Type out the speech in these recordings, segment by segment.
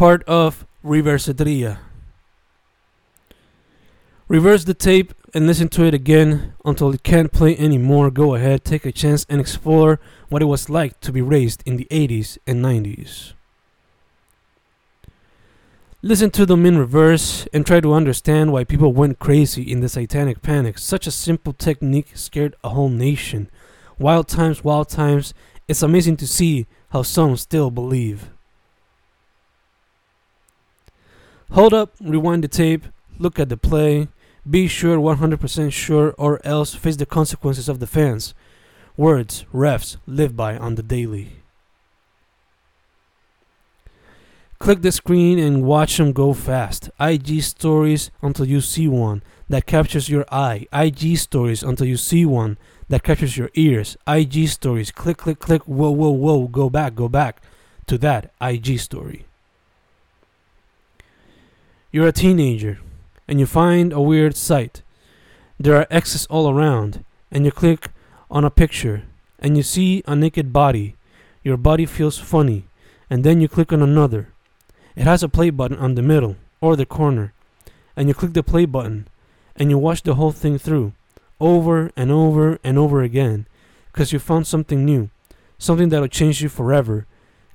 part of Reversetria. Reverse the tape and listen to it again until it can't play anymore. Go ahead, take a chance, and explore what it was like to be raised in the 80s and 90s. Listen to them in reverse and try to understand why people went crazy in the satanic panic. Such a simple technique scared a whole nation. Wild times, wild times. It's amazing to see how some still believe. Hold up, rewind the tape, look at the play, be sure 100% sure or else face the consequences of the fans. Words refs live by on the daily. Click the screen and watch them go fast. IG stories until you see one that captures your eye. IG stories until you see one that captures your ears. IG stories. Click, click, click. Whoa, whoa, whoa. Go back, go back to that IG story. You're a teenager and you find a weird sight. There are X's all around, and you click on a picture and you see a naked body. Your body feels funny, and then you click on another it has a play button on the middle or the corner, and you click the play button and you watch the whole thing through over and over and over again because you found something new, something that'll change you forever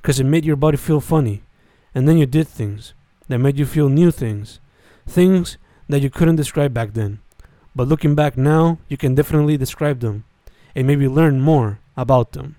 because it made your body feel funny. And then you did things that made you feel new things, things that you couldn't describe back then. But looking back now, you can definitely describe them and maybe learn more about them.